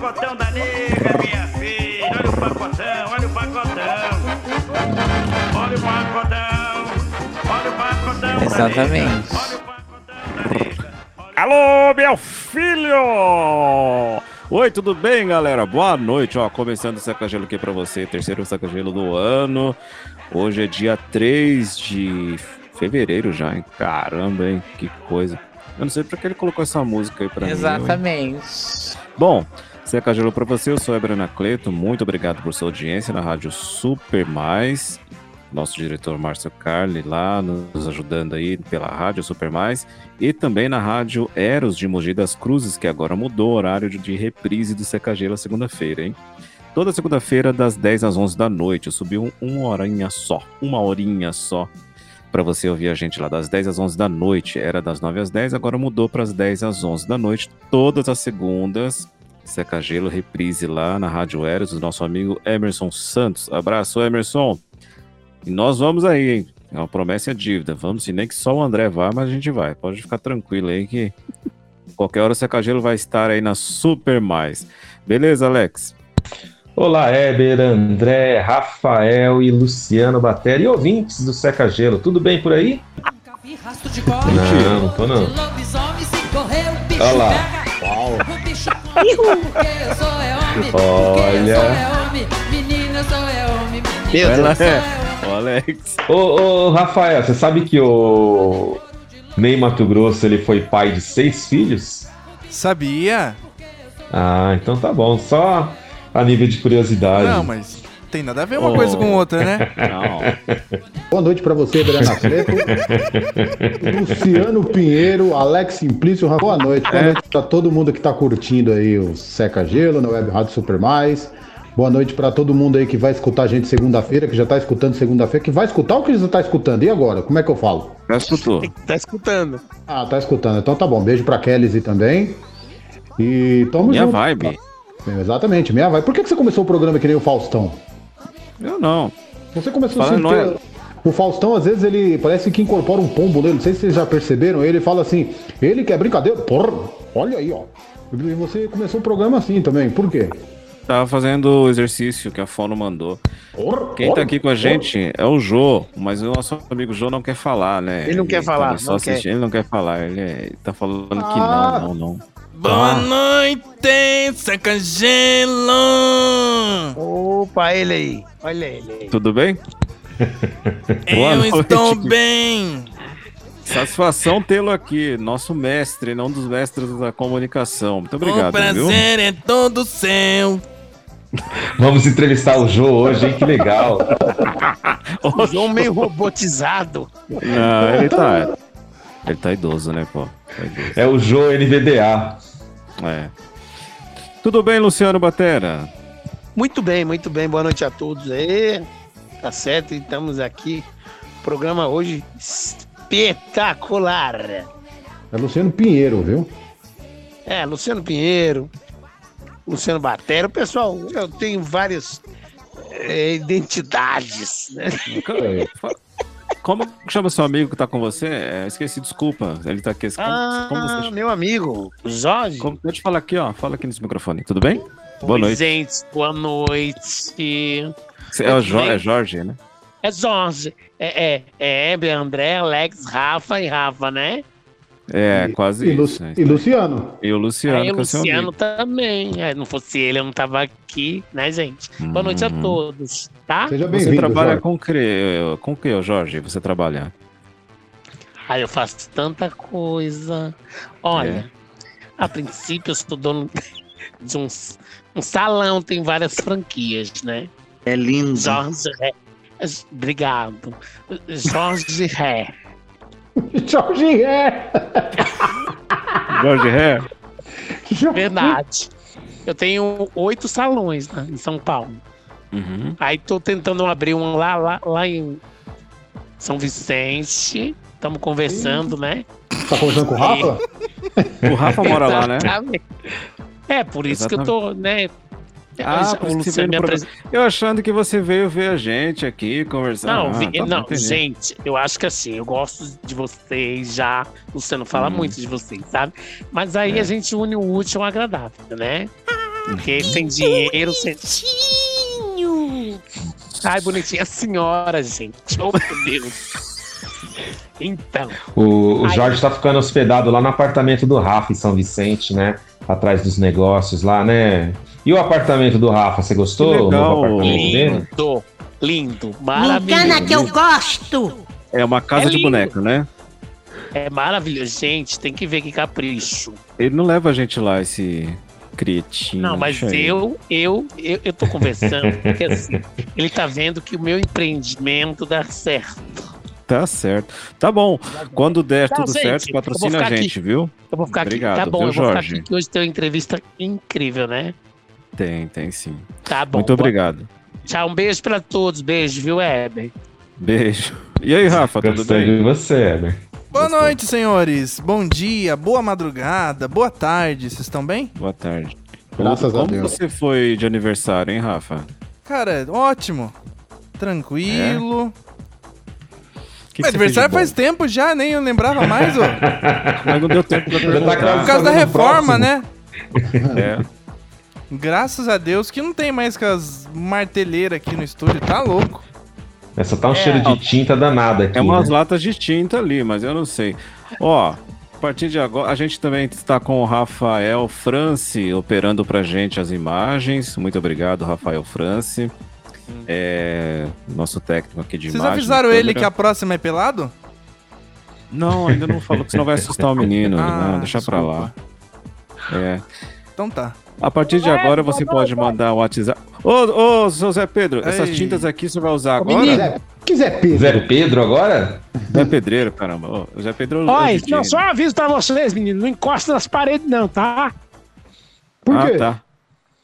Pacotão da nega, minha filha. Olha o pacotão, olha o pacotão. Olha o pacotão, olha o pacotão. Exatamente. nega, Olha o pacotão. Alô, meu filho! Oi, tudo bem, galera? Boa noite, ó. Começando o Saca-Gelo aqui pra você, terceiro Saca-Gelo do ano. Hoje é dia 3 de fevereiro já, hein? Caramba, hein? Que coisa. Eu não sei pra que ele colocou essa música aí pra mim. hein? Exatamente. Bom, Seca Gelo pra você, eu sou Eber Anacleto, muito obrigado por sua audiência na Rádio Super Mais. Nosso diretor Márcio Carli lá nos ajudando aí pela Rádio Super Mais. E também na Rádio Eros de Mogi das Cruzes, que agora mudou o horário de reprise do Seca Gelo segunda-feira, hein? Toda segunda-feira, das 10 às 11 da noite. Eu subi um, uma horinha só, uma horinha só para você ouvir a gente lá das 10 às 11 da noite. Era das 9 às 10, agora mudou para as 10 às 11 da noite, todas as segundas. Seca Gelo, reprise lá na Rádio Eros, do nosso amigo Emerson Santos. Abraço, Emerson. E nós vamos aí, hein? É uma promessa e dívida. Vamos sim, nem que só o André vá, mas a gente vai. Pode ficar tranquilo aí que qualquer hora o Seca Gelo vai estar aí na Super Mais. Beleza, Alex? Olá, Éber, André, Rafael e Luciano Batera e ouvintes do Seca Gelo. Tudo bem por aí? Não, não tô não. Se Olha lá. Olha. é é homem. Menina, Vai eu lá, sou é é. homem. Ô, Alex. Ô, ô, Rafael, você sabe que o Ney Mato Grosso ele foi pai de seis filhos? Sabia? Ah, então tá bom. Só a nível de curiosidade. Não, mas tem nada a ver uma Oh. coisa com outra, né? Não. Boa noite pra você, Adriana Cleto. Luciano Pinheiro, Alex Simplício. Boa noite. Boa É. noite pra todo mundo que tá curtindo aí o Seca Gelo na Web Rádio Super Mais. Boa noite pra todo mundo aí que vai escutar a gente segunda-feira, que já tá escutando segunda-feira, que vai escutar ou que já tá escutando? E agora? Como é que eu falo? Já escutou? Tá escutando. Ah, tá escutando. Então tá bom. Beijo pra Kelly também. E tamo Minha junto. vibe. Exatamente, minha vibe. Por que, que você começou o programa que nem o Faustão? Eu não. Você começou Fala, assim, não é- o Faustão, às vezes, ele parece que incorpora um pombo nele. Não sei se vocês já perceberam. Ele fala assim, ele que é brincadeira. Porra, olha aí, ó. E você começou o programa assim também. Por quê? Tava fazendo o exercício que a Fono mandou. Porra, Quem tá aqui com a gente é o Jô, mas o nosso amigo Jô não quer falar, né? Ele não quer falar, não quer. ele não quer falar. Ele, é- ele tá falando que Ah. não, não, não. Boa Ah. noite, seca gelo! Opa, ele aí. Olha ele aí. Tudo bem? Boa Eu noite. estou bem! Satisfação tê-lo aqui, nosso mestre, não dos mestres da comunicação. Muito obrigado, o viu? prazer é todo seu. Vamos entrevistar o Jô hoje, hein? Que legal. O João meio robotizado. Não, ele tá. Ele tá idoso, né, pô? Tá idoso. É o Jô NVDA. É. Tudo bem, Luciano Batera? Muito bem, muito bem. Boa noite a todos aí. Tá certo, estamos aqui. Programa hoje espetacular. É Luciano Pinheiro, viu? É, Luciano Pinheiro, Luciano Batera. Pessoal, eu tenho várias eh, identidades, né? Como chama seu amigo que tá com você? É, esqueci, desculpa. Ele tá aqui. Como, como Ah, você meu amigo, Jorge. como, Deixa eu falar aqui, ó. Fala aqui nesse microfone. Tudo bem? Boa noite. Gente, boa noite. Você é, o Jo- é Jorge, né? É Jorge. É, é, é Hebe, André, Alex, Rafa e Rafa, né? É, quase E, Lu- isso. né? e Luciano. E o Luciano, Aí o que é Luciano também. É, não fosse ele, eu não tava aqui, né, gente? Boa noite a Uhum. todos, tá? Seja Você bem-vindo, trabalha Jorge. com o que, com o que, Jorge? Você trabalha? Aí eu faço tanta coisa. Olha, a princípio eu sou dono de um, um salão, tem várias franquias, né? É lindo. Jorge Ré. Obrigado. Jorge Ré. Jorge Ré. Jorge Ré? Verdade. Eu tenho oito salões né, em São Paulo. Uhum. Aí tô tentando abrir um lá, lá, lá em São Vicente. Estamos conversando, né? Tá conversando com o Rafa? O Rafa mora lá, né? Exatamente. É, por isso que eu tô, né? Ah, que você me. Eu achando que você veio ver a gente aqui, conversar. Não, Ah, vi- tá, não, gente, eu acho que assim, eu gosto de vocês já. O Luciano fala Hum. muito de vocês, sabe? Mas aí É. a gente une o útil ao agradável, né? Porque sem dinheiro, sem. Ai, bonitinha a senhora, gente. Oh, meu Deus. Então, O, o. Jorge tá ficando hospedado lá no apartamento do Rafa em São Vicente, né? Atrás dos negócios lá, né? E o apartamento do Rafa, você gostou? Legal. novo apartamento dele? lindo, lindo, maravilhoso. engana que eu gosto. É uma casa É de boneco, né? É maravilhoso. Gente, tem que ver que capricho. Ele não leva a gente lá, esse cretino. Não, mas eu, eu, eu, eu tô conversando, porque assim, ele tá vendo que o meu empreendimento dá certo. Tá certo. Tá bom. Quando der Não, tudo gente, certo, patrocina a ficar gente, viu? Eu vou ficar Obrigado, aqui. Tá bom, viu, eu vou ficar Jorge? aqui que hoje tem uma entrevista incrível, né? Tem, tem sim. Tá bom. Muito obrigado. Tchau, um beijo pra todos. Beijo, viu, Heber? Beijo. E aí, Rafa, tudo Gostei bem? de você, Heber. Boa noite, senhores. Bom dia, boa madrugada, boa tarde. Vocês estão bem? Boa tarde. Graças a Como Deus. você foi de aniversário, hein, Rafa? Cara, ótimo. Tranquilo. Que que você aniversário faz tempo já, nem eu lembrava mais, bom? Mas não deu tempo pra tá perguntar. Por causa da reforma, né? É. Graças a Deus que não tem mais com as marteleiras aqui no estúdio, tá louco. É, só tá um cheiro de tinta danada aqui. É umas né? latas de tinta ali, mas eu não sei. Ó, a partir de agora, a gente também está com o Rafael France operando pra gente as imagens. Muito obrigado, Rafael France. É, nosso técnico aqui de Vocês imagem. avisaram ele que a próxima é pelado? Não, ainda não falou que senão vai assustar o menino. Ah, não, deixa pra lá. É. Então tá. A partir de agora você pode mandar o WhatsApp. Ô, ô, seu Zé Pedro, essas Ei. tintas aqui você vai usar menino. agora? Quiser, quiser Pedro. Zé Pedro agora? Zé Pedreiro, caramba. Ô, o Zé Pedro. é Olha, não, né? só um aviso pra vocês, meninos. Não encosta nas paredes, não, tá? Por ah, quê? tá.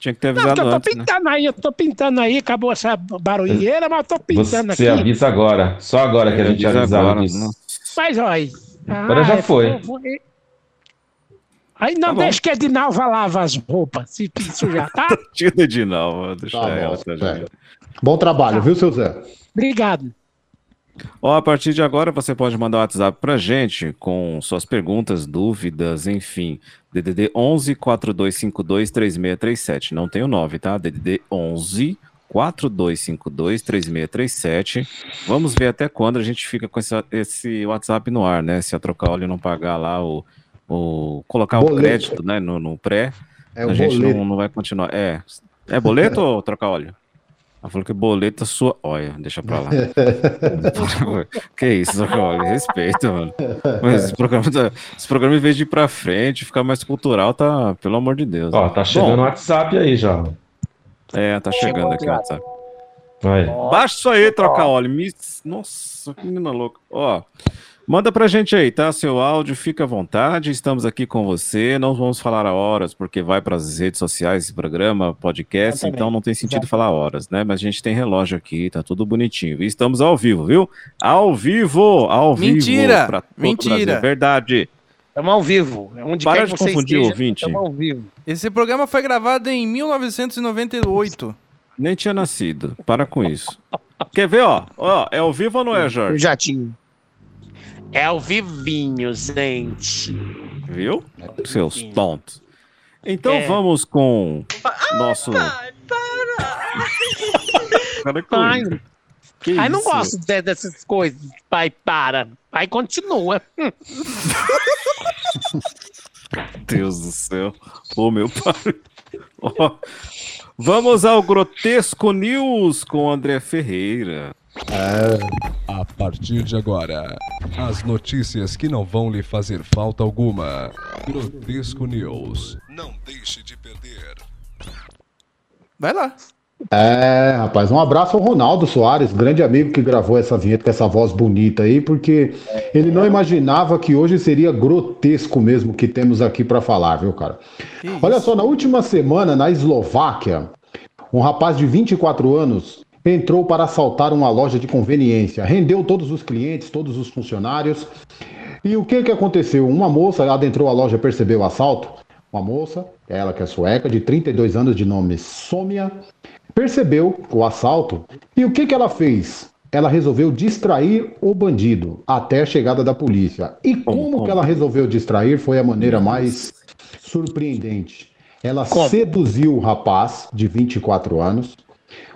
Tinha que ter Não, avisado eu tô antes, né? pintando aí, eu tô pintando aí, acabou essa barulheira, mas eu tô pintando Você aqui. avisa agora. Só agora que a gente Avisa avisava agora, disso. não. Mas olha aí. Agora já é foi. e- Aí não Tá bom. deixa que a Edinalva lava as roupas, se sujar, tá? Tira de novo, deixa Tá ela. bom, tá certo. vendo? Bom trabalho, viu, seu Zé? Obrigado. Ó, a partir de agora você pode mandar um WhatsApp pra gente com suas perguntas, dúvidas, enfim. DDD 11 4252 3637. Não tem o 9, tá? DDD 11 4252 3637. Vamos ver até quando a gente fica com esse, esse WhatsApp no ar, né? Se a trocar óleo não pagar lá o. o colocar o Boleto. crédito né, no, no pré, É a o gente não, não vai continuar. É. É boleto ou trocar óleo? Ela falou que boleto é sua. Olha, deixa pra lá. que isso, trocar óleo? Respeita, mano. Mas esse programa, tá- esse programa, em vez de ir pra frente, ficar mais cultural, tá. Pelo amor de Deus. Ó, tá chegando o WhatsApp aí já. É, tá chegando aqui, ó. Tá. Aí. Baixa isso aí, trocar óleo. Me... Nossa, que menina louca. Ó, manda pra gente aí, tá? Seu áudio, fica à vontade. Estamos aqui com você. Não vamos falar a horas, porque vai para as redes sociais esse programa, podcast, Exatamente. então não tem sentido falar horas, né? Mas a gente tem relógio aqui, tá tudo bonitinho. E estamos ao vivo, viu? Ao vivo! Ao Mentira, vivo! pra todo o mentira. Brasil. Verdade. Estamos ao vivo. Onde Para quer de confundir o esteja, ouvinte. Estamos ao vivo. Esse programa foi gravado em 1998. Nem tinha nascido. Para com isso. Quer ver, ó? Ó, é ao vivo ou não é, Eu Jorge? já tinha. É ao vivinho, gente. Viu? Seus tontos. Então É. vamos com nosso. Para com Ai, isso. Que ai, não gosto de- dessas coisas. Pai, para. Pai, continua. Deus do céu. Ô, meu pai. Ó, vamos ao Grotesco News com André Ferreira. A partir de agora, as notícias que não vão lhe fazer falta alguma. Grotesco News. Não deixe de perder. Vai lá. É, rapaz, um abraço ao Ronaldo Soares, grande amigo que gravou essa vinheta com essa voz bonita aí, porque ele não imaginava que hoje seria grotesco mesmo o que temos aqui para falar, viu, cara? Olha só, na última semana, na Eslováquia, um rapaz de 24 anos entrou para assaltar uma loja de conveniência, rendeu todos os clientes, todos os funcionários. E o que que aconteceu? Uma moça adentrou a loja, percebeu o assalto. Uma moça, ela que é sueca, de 32 anos, de nome Sômia, percebeu o assalto e o que, que ela fez? Ela resolveu distrair o bandido até a chegada da polícia. E como, que ela resolveu distrair foi a maneira mais surpreendente. Ela seduziu o rapaz de 24 anos.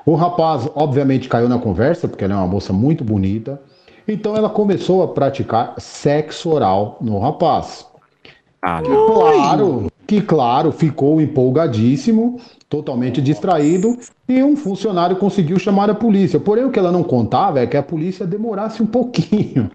O rapaz, obviamente, caiu na conversa, porque ela é uma moça muito bonita. Então ela começou a praticar sexo oral no rapaz. Ah, Que claro, que claro, ficou empolgadíssimo, totalmente distraído, e um funcionário conseguiu chamar a polícia. Porém, o que ela não contava é que a polícia demorasse um pouquinho.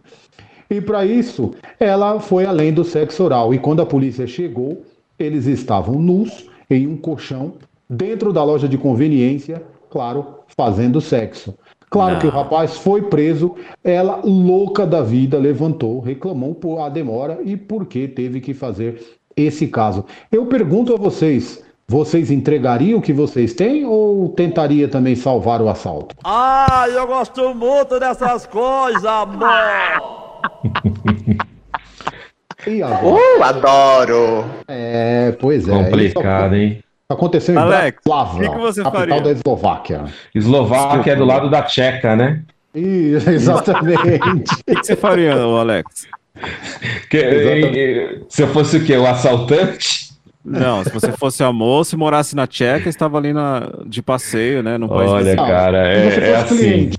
E para isso, ela foi além do sexo oral. E quando a polícia chegou, eles estavam nus em um colchão dentro da loja de conveniência, claro, fazendo sexo. Claro que o rapaz foi preso, ela, louca da vida, levantou, reclamou por a demora e por que teve que fazer esse caso. Eu pergunto a vocês, vocês entregariam o que vocês têm ou tentaria também salvar o assalto? Ah, eu gosto muito dessas coisas, amor! E agora? Uh, adoro! É, pois é. Complicado, hein? Aconteceu em Alex, Bratislava, o que que você capital faria? da Eslováquia. Eslováquia é do lado da Tcheca, né? Isso, exatamente. O que você faria, Alex? Que- eh, se eu fosse o quê? O assaltante? Não, se você fosse a moça e morasse na Tcheca, estava ali na, de passeio, né? No país Olha, cara, é, é assim. Isso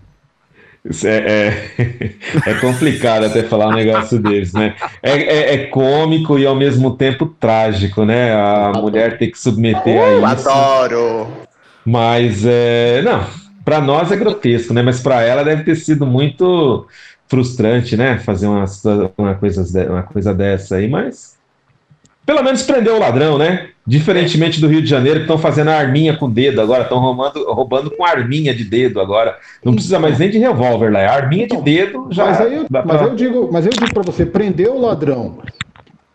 é, é, é complicado até falar um negócio desse, né? É, é, é cômico e ao mesmo tempo trágico, né? A mulher ter que submeter Uh, a isso. adoro! Mas, é, não, para nós é grotesco, né? Mas para ela deve ter sido muito frustrante, né? Fazer uma, uma, coisa, uma coisa dessa aí, mas pelo menos prendeu o ladrão, né? Diferentemente do Rio de Janeiro, que estão fazendo a arminha com o dedo agora, estão roubando, roubando com arminha de dedo agora. Não precisa mais nem de revólver lá, é arminha de dedo já. Mas, aí mas pra- eu digo, mas eu digo para você, prendeu o ladrão,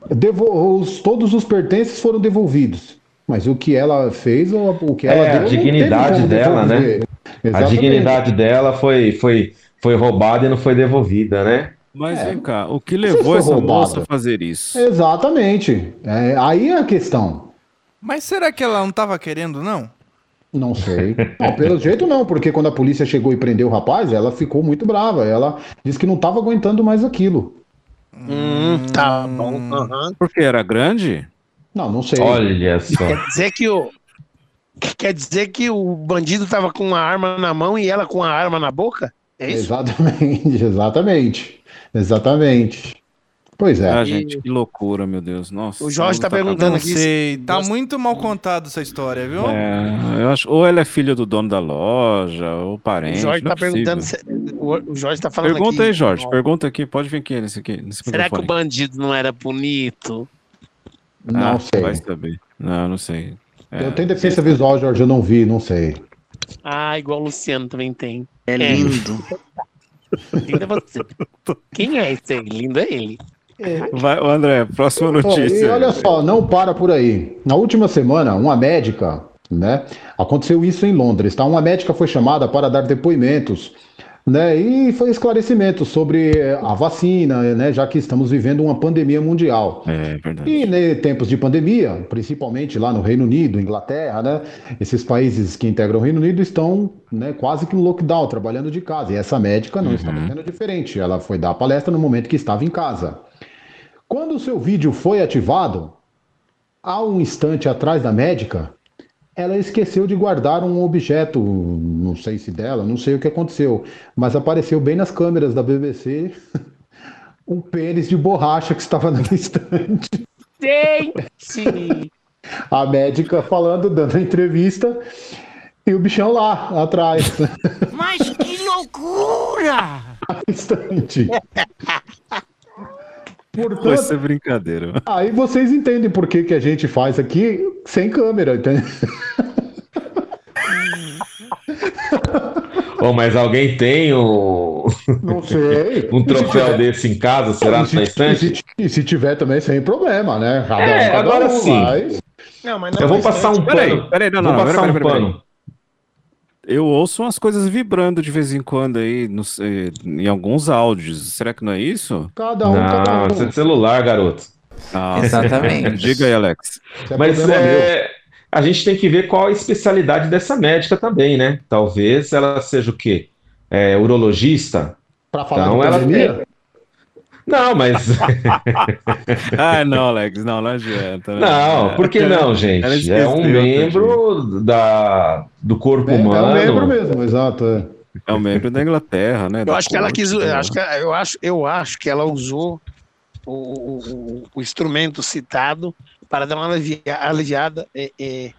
devo- os- todos os pertences foram devolvidos. Mas o que ela fez, ou o que ela É, deu, a dignidade dela, né? devolver. A Exatamente. dignidade dela foi, foi, foi roubada e não foi devolvida, né? Mas vem cá, o que levou essa roubado. moça a fazer isso? Exatamente. É, aí é a questão. Mas será que ela não tava querendo, não? Não sei. Não, pelo jeito não, porque quando a polícia chegou e prendeu o rapaz, ela ficou muito brava. Ela disse que não estava aguentando mais aquilo. Hum, tá bom. aham. Porque era grande? Não, não sei. Olha só. Quer dizer que o. Quer dizer que o bandido tava com uma arma na mão e ela com a arma na boca? É isso? Exatamente, exatamente. Exatamente. Pois é. Ah, gente, que loucura, meu Deus. Nossa. O Jorge tá perguntando aqui. sei, tá muito mal contado essa história, viu? É, eu acho, ou ela é filha do dono da loja, ou O parente. Jorge não tá é perguntando. se- o, o Jorge tá falando Pergunta aqui. aí, Jorge. Pergunta aqui. Pode vir aqui nesse aqui. Nesse Será que o bandido não era bonito? Não Ah, sei. Vai saber. Não, não sei. É. Eu tenho deficiência visual, Jorge, eu não vi, não sei. Ah, igual o Luciano também tem. É lindo. Lindo é você. Quem é esse aí? Lindo é ele. Vai, André, próxima notícia. e olha só, não para por aí. Na última semana, uma médica, né? Aconteceu isso em Londres, tá? Uma médica foi chamada para dar depoimentos, né? E foi esclarecimento sobre eh, a vacina, né? Já que estamos vivendo uma pandemia mundial. É verdade. E em tempos de pandemia, principalmente lá no Reino Unido, Inglaterra, né? Esses países que integram o Reino Unido estão né, quase que no lockdown, trabalhando de casa. E essa médica não estava sendo diferente. Ela foi dar a palestra no momento que estava em casa. Quando o seu vídeo foi ativado, há um instante atrás da médica, ela esqueceu de guardar um objeto, não sei se dela, não sei o que aconteceu, mas apareceu bem nas câmeras da BBC um pênis de borracha que estava na estante. Gente! A médica falando, dando a entrevista, e o bichão lá, atrás, Mas que loucura! na estante. Foi Portanto, ser brincadeira. aí vocês entendem por que, que a gente faz aqui sem câmera, entendeu? Ô, mas alguém tem um, Não sei. um se troféu tiver- desse em casa? Será E na se, sua e estante? se- e se tiver também, sem problema, né? Cada É, um, cada agora um, sim. mas- Não, mas Eu vou passar um Peraí, pano. peraí, não, Vou não, não, passar peraí, um peraí, peraí. pano. Eu ouço umas coisas vibrando de vez em quando aí, no- em alguns áudios. Será que não é isso? Cada um, cada Não, um. isso é de celular, garoto. Ah, Exatamente. Diga aí, Alex. É Mas é, a gente tem que ver qual a especialidade dessa médica também, né? Talvez ela seja o quê? É, urologista? Pra falar Então de ela pandemia? tem. Não, mas. Ah, não, Alex, não, não adianta. né? Não, por que não, Ela gente? esqueceu, É um membro da, do corpo É, é um humano. membro mesmo, exato. é. É um membro da Inglaterra, né? Eu da acho que ela corte, quis. né? Eu acho que, eu, acho, eu acho que ela usou o, o, o- instrumento citado para dar uma alivia- aliviada, é, é,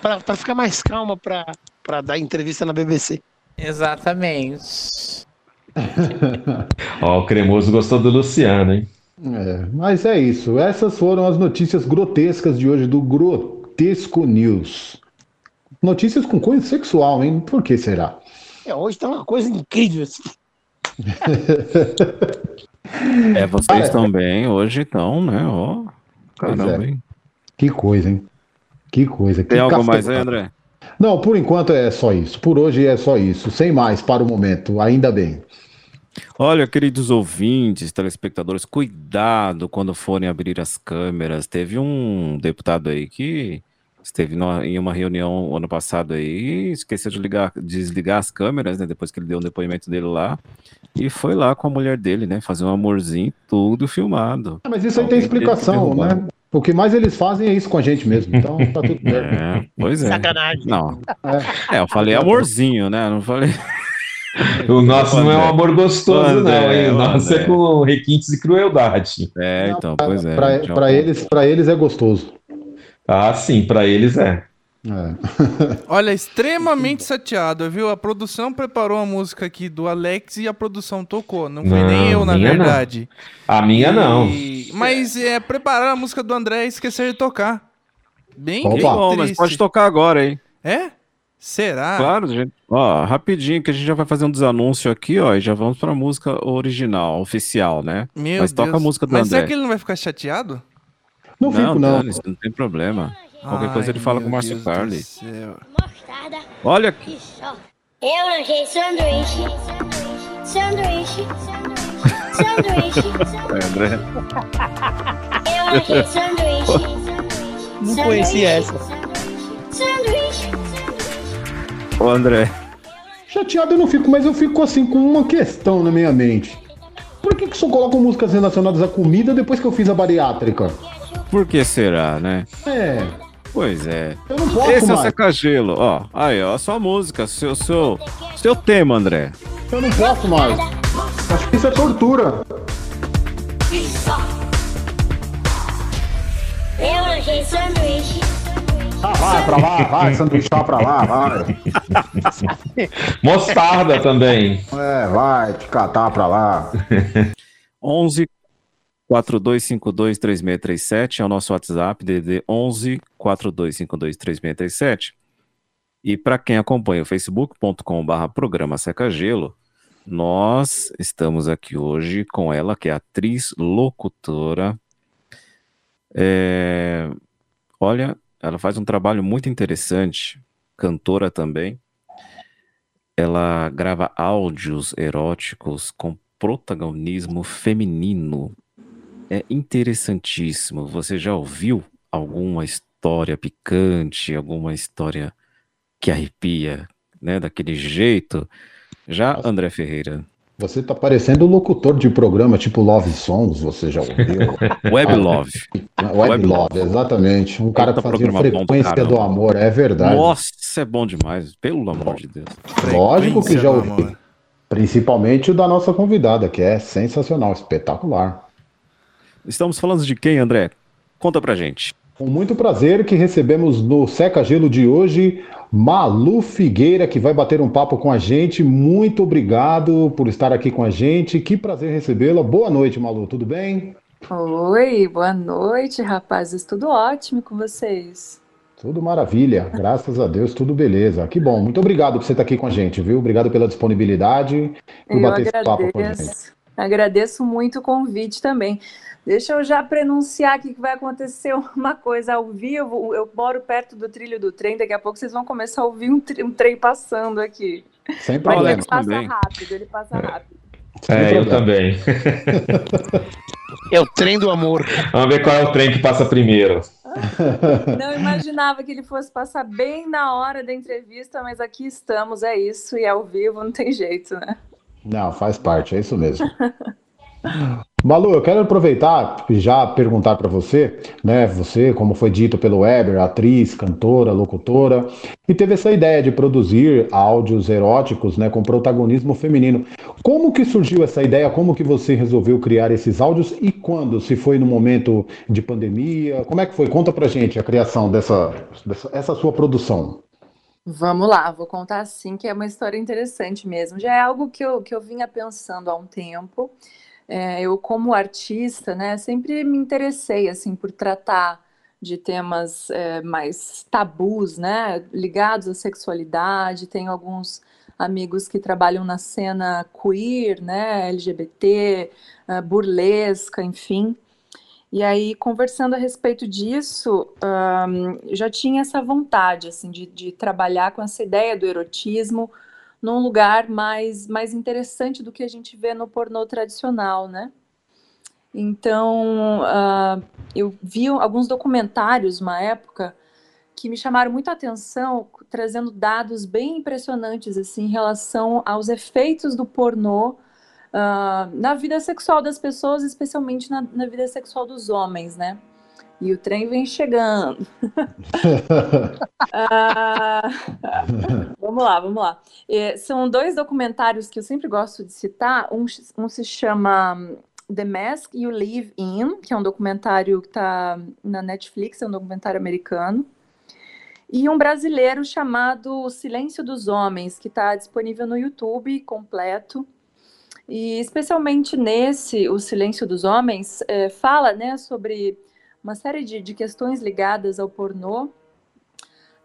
para ficar mais calma para dar entrevista na BBC. Exatamente. Ó, o cremoso gostou do Luciano, hein? É, mas é isso. Essas foram as notícias grotescas de hoje do Grotesco News. Notícias com cunho sexual, hein? Por que será? É, hoje tá uma coisa incrível. assim. É, vocês também, hoje então, né? Ó, Pois caramba, é. hein? Que coisa, hein? Que coisa. Tem que algo mais aí, André? Não, por enquanto é só isso. Por hoje é só isso. Sem mais para o momento. Ainda bem. Olha, queridos ouvintes, telespectadores, cuidado quando forem abrir as câmeras. Teve um deputado aí que esteve numa- em uma reunião ano passado aí, esqueceu de ligar, desligar as câmeras, né? Depois que ele deu um depoimento dele lá. E foi lá com a mulher dele, né? Fazer um amorzinho, tudo filmado. Ah, Mas isso aí tem explicação, né? O que mais eles fazem é isso com a gente mesmo. Então tá tudo certo. É, pois é. Sacanagem. Não. É, eu falei amorzinho, né? Não falei. O nosso não é um amor gostoso, André, não, hein? O nosso André. é com requintes de crueldade. É, então, pois é. Pra eles, pra eles é gostoso. Ah, sim, pra eles é. É. Olha, extremamente chateado, viu? A produção preparou a música aqui do Alex e a produção tocou. Não foi Não, nem eu, na minha não. verdade. A minha não. E- Mas é preparar a música do André e esquecer de tocar. Bem, Opa. bem Bom, mas pode tocar agora, hein? É? Será? Claro, gente. Ó, rapidinho que a gente já vai fazer um desanúncio aqui, ó, e já vamos pra música original, oficial, né? Meu Mas toca Deus. a música do Mas André. será que ele não vai ficar chateado? Não fico, não. dane-se, não tem problema. Qualquer Ai, coisa ele fala com o Márcio céu. Olha, Eu lanchei sanduíche, sanduíche, sanduíche, é, André. eu lanchei sanduíche. Não conhecia essa. Sanduíche. Ô, André. Chateado eu não fico, mas eu fico assim com uma questão na minha mente. Por que, que só colocam músicas relacionadas à comida depois que eu fiz a bariátrica? Por que será, né? É, Pois é. eu não posso Esse é o mais. Secagelo, ó. Aí, ó, a sua música, seu, seu, seu tema, André. Eu não posso mais. Acho que isso é tortura. Eu lanchei sanduíche. Ah, vai pra lá, vai, sanduíchar pra lá, vai. Mostarda também. É, vai, te catar pra lá. 11 42523637 é o nosso WhatsApp, DD 11 42523637. E para quem acompanha o facebook.com/barra programa Seca Gelo, nós estamos aqui hoje com ela, que é atriz, locutora. É, Olha, ela faz um trabalho muito interessante, cantora também. Ela grava áudios eróticos com protagonismo feminino. É interessantíssimo. Você já ouviu alguma história picante, alguma história que arrepia, né, daquele jeito? Já André Ferreira. Você tá parecendo um locutor de programa tipo Love Songs, você já ouviu? Web Love. Web, Web Love, exatamente. Um cara que Puta fazia frequência do caramba. amor, é verdade. Nossa, é bom demais, pelo amor de Deus. Lógico que já do ouvi. amor. Principalmente o da nossa convidada, que é sensacional, espetacular. Estamos falando de quem, André? Conta pra gente. Com muito prazer que recebemos no Seca Gelo de hoje Malu Figueira, que vai bater um papo com a gente. Muito obrigado por estar aqui com a gente. Que prazer recebê-la. Boa noite, Malu. Tudo bem? Oi, boa noite, rapazes. Tudo ótimo com vocês? Tudo maravilha, graças a Deus, tudo beleza. Que bom, muito obrigado por você estar aqui com a gente, viu? Obrigado pela disponibilidade, por Eu bater esse papo com a gente. Agradeço, muito o convite também. Deixa eu já prenunciar aqui que vai acontecer uma coisa ao vivo. Eu moro perto do trilho do trem, daqui a pouco vocês vão começar a ouvir um, um trem passando aqui. Sem Mas problema. ele passa também. rápido, ele passa rápido. É, eu também. É o trem do amor. Vamos ver qual é o trem que passa primeiro. Não imaginava que ele fosse passar bem na hora da entrevista, mas aqui estamos, é isso, e ao vivo não tem jeito, né? Não, faz parte, é isso mesmo. Malu, eu quero aproveitar e já perguntar para você, né? Você, como foi dito pelo Weber, atriz, cantora, locutora, e teve essa ideia de produzir áudios eróticos, né, com protagonismo feminino. Como que surgiu essa ideia? Como que você resolveu criar esses áudios e quando? Se foi no momento de pandemia? Como é que foi? Conta pra gente a criação dessa, dessa essa sua produção. Vamos lá, vou contar assim, que é uma história interessante mesmo. Já é algo que eu, que eu vinha pensando há um tempo. É, eu, como artista, né, sempre me interessei assim por tratar de temas é, mais tabus, né, ligados à sexualidade. Tenho alguns amigos que trabalham na cena queer, né, LGBT, ah, burlesca, enfim. E aí, conversando a respeito disso, eu já tinha essa vontade, assim, de, de trabalhar com essa ideia do erotismo num lugar mais, mais interessante do que a gente vê no pornô tradicional, né? Então, ah, eu vi alguns documentários, uma época, que me chamaram muito a atenção, trazendo dados bem impressionantes, assim, em relação aos efeitos do pornô ah, na vida sexual das pessoas, especialmente na, na vida sexual dos homens, né? E o trem vem chegando. Ah, vamos lá, vamos lá. Eh, são dois documentários que eu sempre gosto de citar. Um, um se chama hum, The Mask You Live In, que é um documentário que está na Netflix, é um documentário americano. E um brasileiro chamado Silêncio dos Homens, que está disponível no YouTube completo. E especialmente nesse, O Silêncio dos Homens, eh, fala né, sobre uma série de, de questões ligadas ao pornô.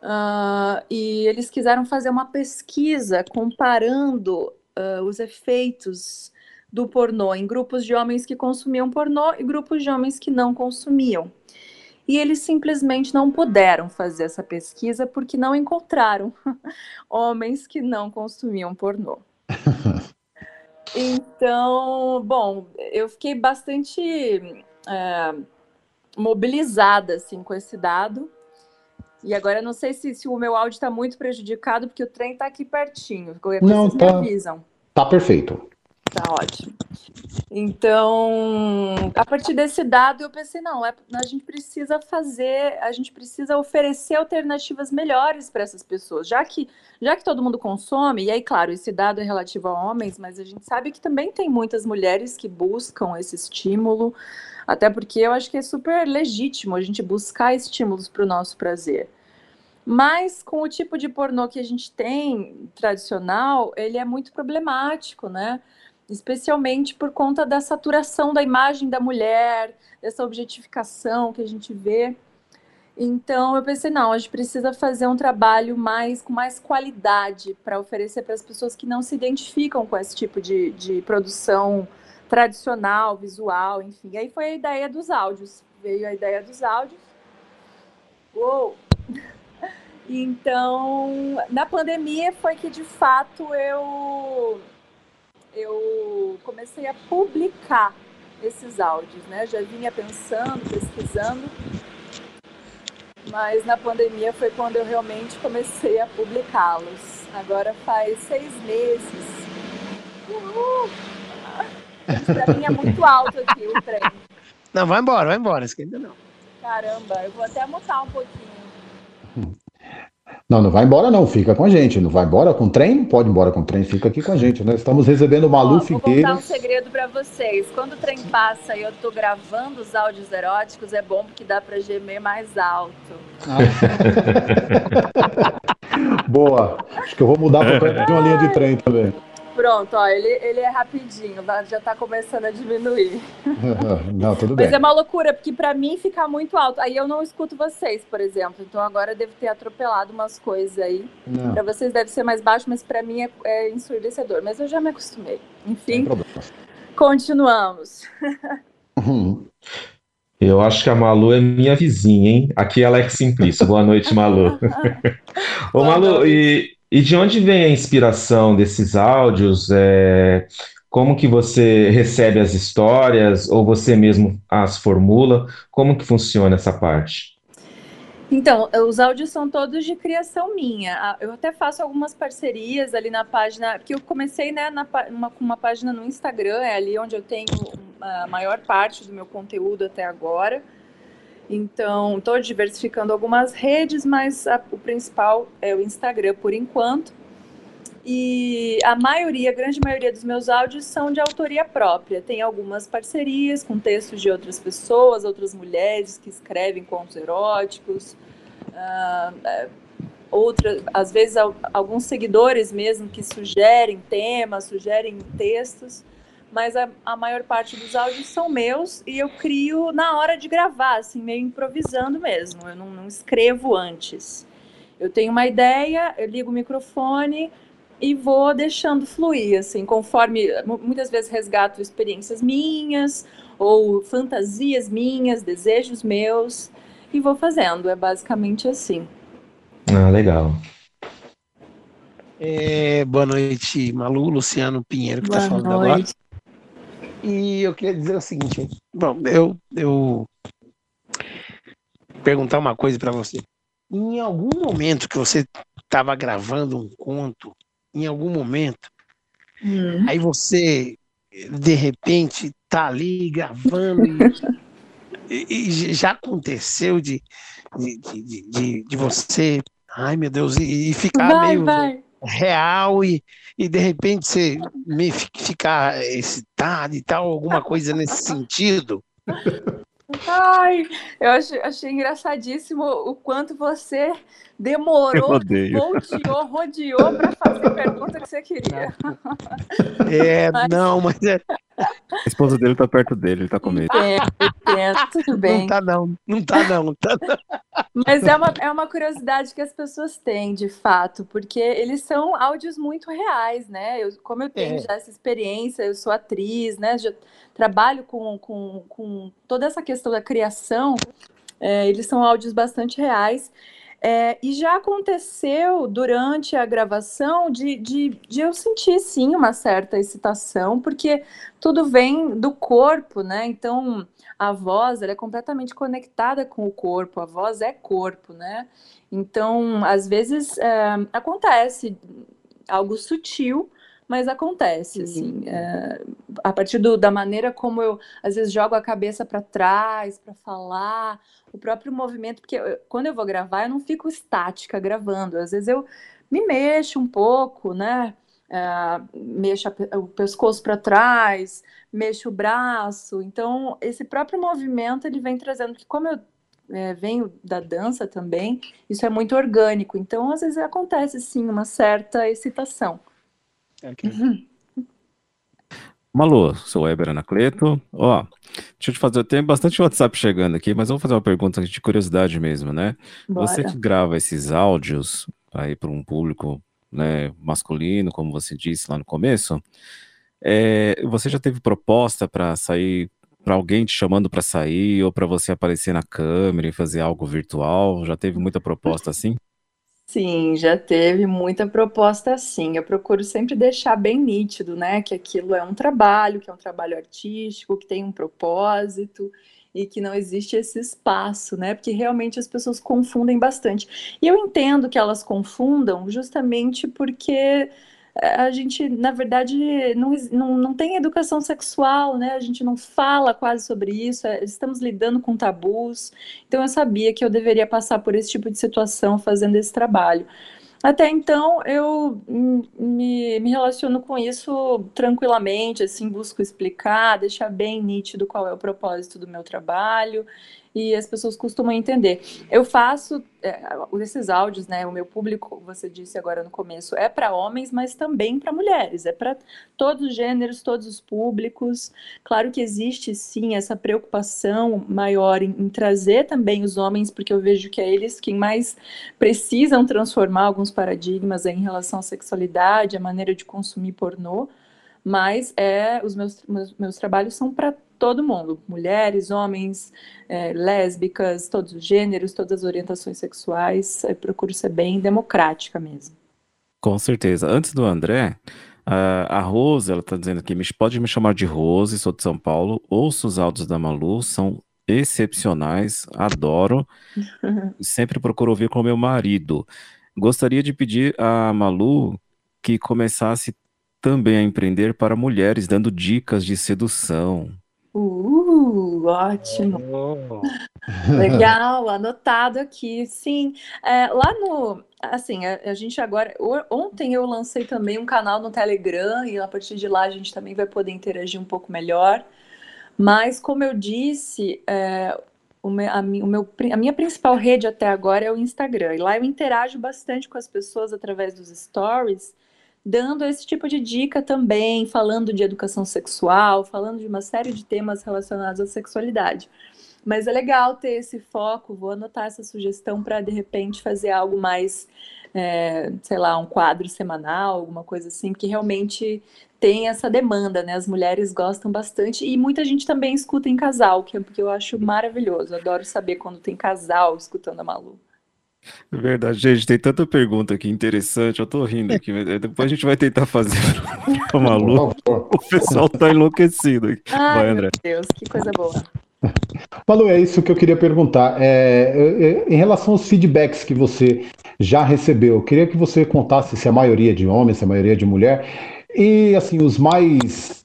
Ah, e eles quiseram fazer uma pesquisa comparando ah, os efeitos do pornô em grupos de homens que consumiam pornô e grupos de homens que não consumiam. E eles simplesmente não puderam fazer essa pesquisa porque não encontraram homens que não consumiam pornô. Então, bom, eu fiquei bastante é, mobilizada assim com esse dado. E agora eu não sei se, se o meu áudio está muito prejudicado, porque o trem está aqui pertinho. Não, tá- me avisam. Tá perfeito. Tá ótimo. Então, a partir desse dado, eu pensei, não, é, a gente precisa fazer, a gente precisa oferecer alternativas melhores para essas pessoas, já que, já que todo mundo consome, e aí, claro, esse dado é relativo a homens, mas a gente sabe que também tem muitas mulheres que buscam esse estímulo, até porque eu acho que é super legítimo a gente buscar estímulos para o nosso prazer. Mas com o tipo de pornô que a gente tem tradicional, ele é muito problemático, né? Especialmente por conta da saturação da imagem da mulher, dessa objetificação que a gente vê. Então eu pensei, não, a gente precisa fazer um trabalho mais com mais qualidade para oferecer para as pessoas que não se identificam com esse tipo de, de produção tradicional, visual, enfim. Aí foi a ideia dos áudios. Veio a ideia dos áudios. Uou! Então, na pandemia foi que de fato eu eu comecei a publicar esses áudios, né? Já vinha pensando, pesquisando, mas na pandemia foi quando eu realmente comecei a publicá-los. Agora faz seis meses. Uhul! Pra mim é muito alto aqui o trem. Não, vai embora, vai embora, esquenta não. Caramba, eu vou até mutar um pouquinho. Não, não vai embora não, fica com a gente. Não vai embora com o trem? Não pode ir embora com o trem, fica aqui com a gente. Nós estamos recebendo o Malu Ó, vou contar um segredo pra vocês. Quando o trem passa e eu tô gravando os áudios eróticos, é bom porque dá pra gemer mais alto. Boa. Acho que eu vou mudar para uma linha de trem também. Pronto, ó, ele, ele é rapidinho, já tá começando a diminuir. Não, tudo bem. Mas é uma loucura, porque pra mim fica muito alto. Aí eu não escuto vocês, por exemplo. Então agora eu devo ter atropelado umas coisas aí. Não. Pra vocês deve ser mais baixo, mas pra mim é, é ensurdecedor. Mas eu já me acostumei. Enfim, continuamos. Eu acho que a Malu é minha vizinha, hein? Aqui é Alex Simplício. Boa noite, Malu. Ô, Malu, e, e de onde vem a inspiração desses áudios? É, como que você recebe as histórias ou você mesmo as formula? Como que funciona essa parte? Então, os áudios são todos de criação minha. Ah, Eu até faço algumas parcerias ali na página, porque eu comecei né, na, uma- com uma página no Instagram, é ali onde eu tenho a maior parte do meu conteúdo até agora. Então, estou diversificando algumas redes, mas a- o principal é o Instagram por enquanto. E a maioria, a grande maioria dos meus áudios são de autoria própria. Tem algumas parcerias com textos de outras pessoas, outras mulheres que escrevem contos eróticos. ah, é, outra, às vezes al- alguns seguidores mesmo que sugerem temas, sugerem textos, mas a, a maior parte dos áudios são meus e eu crio na hora de gravar, assim, meio improvisando mesmo. Eu não, não escrevo antes. Eu tenho uma ideia, eu ligo o microfone e vou deixando fluir, assim, conforme mu- muitas vezes resgato experiências minhas ou fantasias minhas, desejos meus e vou fazendo. É basicamente assim. Ah, legal. É, boa noite, Malu, Luciano Pinheiro que está falando noite. agora. E eu queria dizer o seguinte, bom, eu, eu perguntar uma coisa para você. Em algum momento que você estava gravando um conto, em algum momento, aí você de repente tá ali gravando e, e- e já aconteceu de, de, de, de, de você, ai meu Deus, e, e ficar Vai, meio vai. Real e, e de repente você me fi- ficar excitado e tal, alguma coisa nesse sentido. Ai, eu achei, achei engraçadíssimo o quanto você demorou, volteou, rodeou para fazer a pergunta que você queria. É, Mas- não, mas é, A esposa dele tá perto dele, ele tá com medo. Entendo, entendo, tudo bem. não tá não, não tá não, tá não. Mas é uma, é uma curiosidade que as pessoas têm, de fato, porque eles são áudios muito reais, né? Eu, como eu tenho É. já essa experiência, eu sou atriz, né? Já trabalho com, com, com toda essa questão da criação, é, eles são áudios bastante reais. É, e já aconteceu durante a gravação de, de, de eu sentir sim uma certa excitação, porque tudo vem do corpo, né? Então a voz ela é completamente conectada com o corpo, a voz é corpo, né? Então, às vezes é, acontece algo sutil, mas acontece, assim, é, a partir do- da maneira como eu, às vezes, jogo a cabeça para trás para falar, o próprio movimento, porque eu- quando eu vou gravar, eu não fico estática gravando, às vezes eu me mexo um pouco, né? É, mexo a o pescoço para trás, mexo o braço, então esse próprio movimento ele vem trazendo, que como eu é, venho da dança também, isso é muito orgânico, então às vezes acontece sim uma certa excitação. Malu, sou Weber Anacleto. Ó, deixa eu te fazer, tem bastante WhatsApp chegando aqui, mas vou fazer uma pergunta de curiosidade mesmo, né? Você Bora. que grava esses áudios aí para um público, né, masculino, como você disse lá no começo, é, você já teve proposta para sair, para alguém te chamando para sair ou para você aparecer na câmera e fazer algo virtual? Já teve muita proposta assim? Sim, já teve muita proposta assim. Eu procuro sempre deixar bem nítido, né, que aquilo é um trabalho, que é um trabalho artístico, que tem um propósito e que não existe esse espaço, né? Porque realmente as pessoas confundem bastante. E eu entendo que elas confundam justamente porque a gente, na verdade, não, não, não tem educação sexual, né? A gente não fala quase sobre isso, eh, estamos lidando com tabus. Então eu sabia que eu deveria passar por esse tipo de situação fazendo esse trabalho. Até então eu me, me relaciono com isso tranquilamente, assim, busco explicar, deixar bem nítido qual é o propósito do meu trabalho e as pessoas costumam entender. Eu faço é, esses áudios, né? O meu público, você disse agora no começo, é para homens, mas também para mulheres, é para todos os gêneros, todos os públicos. Claro que existe sim essa preocupação maior em, em trazer também os homens, porque eu vejo que é eles quem mais precisam transformar alguns paradigmas em relação à sexualidade, a maneira de consumir pornô mas é os meus, meus, meus trabalhos são para todo mundo, mulheres, homens, é, lésbicas, todos os gêneros, todas as orientações sexuais. Eu procuro ser bem democrática mesmo. Com certeza. Antes do André, a, Rose, ela tá dizendo aqui, me, pode me chamar de Rose, sou de São Paulo, ouço os áudios da Malu, são excepcionais, adoro, sempre procuro ouvir com meu marido. Gostaria de pedir a Malu que começasse também a empreender para mulheres, dando dicas de sedução. Uh, ótimo. Legal, anotado aqui. Sim, é, lá no. Assim, a, a, gente agora. Ontem eu lancei também um canal no Telegram e a partir de lá a gente também vai poder interagir um pouco melhor. Mas, como eu disse, é, o meu, a, o meu, a minha principal rede até agora é o Instagram. E lá eu interajo bastante com as pessoas através dos stories dando esse tipo de dica também, falando de educação sexual, falando de uma série de temas relacionados à sexualidade. Mas é legal ter esse foco, vou anotar essa sugestão para de repente fazer algo mais, é, sei lá, um quadro semanal, alguma coisa assim, que realmente tem essa demanda, né? As mulheres gostam bastante e muita gente também escuta em casal, que, é, que eu acho maravilhoso. Adoro saber quando tem casal escutando a Malu. É verdade, gente, tem tanta pergunta aqui interessante, eu tô rindo aqui, depois a gente vai tentar fazer o maluco, o pessoal tá enlouquecido aqui. Ai, vai, André. meu Deus, que coisa boa. Malu, é isso que eu queria perguntar. É, é, é, em relação aos feedbacks que você já recebeu, eu queria que você contasse se a maioria de homens, se a maioria de mulher, e assim, os mais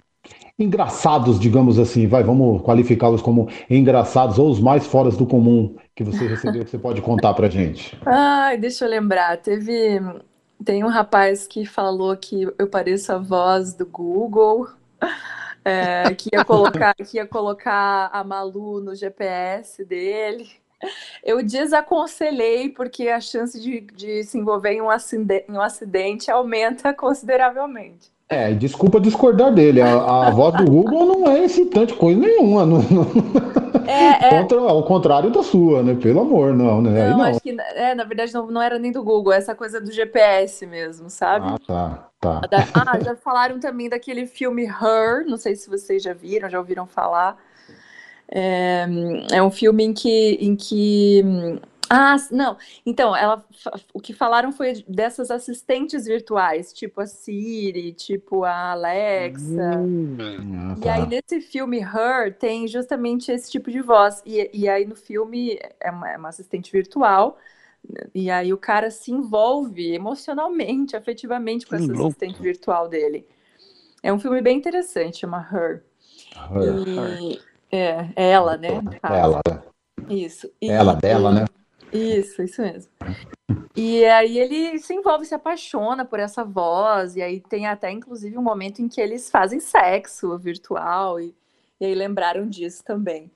engraçados, digamos assim, vai, vamos qualificá-los como engraçados ou os mais fora do comum que você recebeu que você pode contar pra gente? Ai, deixa eu lembrar. Teve. Tem um rapaz que falou que eu pareço a voz do Google, é, que, ia colocar, que ia colocar a Malu no GPS dele. Eu desaconselhei porque a chance de, de se envolver em um, acidente, em um acidente aumenta consideravelmente. É, desculpa discordar dele. A, a voz do Google não é excitante coisa nenhuma. Não, não... É, é... Contra, ao contrário da sua, né? Pelo amor, não, né? Não, não. acho que é, na verdade não, não era nem do Google, essa coisa do GPS mesmo, sabe? Ah, tá, tá. Ah, já falaram também daquele filme Her, não sei se vocês já viram, já ouviram falar. É, é um filme em que, em que ah, não. Então, ela, o que falaram foi dessas assistentes virtuais, tipo a Siri, tipo a Alexa. Hum, e aí, nesse filme Her, tem justamente esse tipo de voz. E, e aí, no filme, é uma, é uma assistente virtual. E aí, o cara se envolve emocionalmente, afetivamente com essa assistente virtual dele. É um filme bem interessante, chama Her. Her, e, Her. É, é ela, né? Ela. Isso. E, ela dela, né? Isso, isso mesmo. E aí ele se envolve, se apaixona por essa voz, e aí tem até inclusive um momento em que eles fazem sexo virtual, e, e aí lembraram disso também.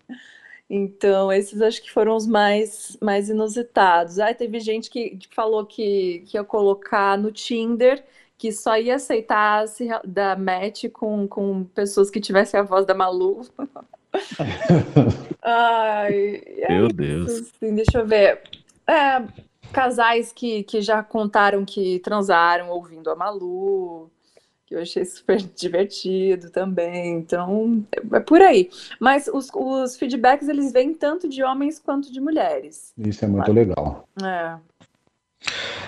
Então, esses acho que foram os mais, mais inusitados. Ah, teve gente que falou que, que ia colocar no Tinder que só ia aceitar se dar match com, com pessoas que tivessem a voz da Malu. Ai, Meu Deus. Assim, deixa eu ver. É, casais que, que já contaram que transaram ouvindo a Malu, que eu achei super divertido também. Então, é, é por aí. Mas os, os feedbacks, eles vêm tanto de homens quanto de mulheres. Isso é muito legal. É.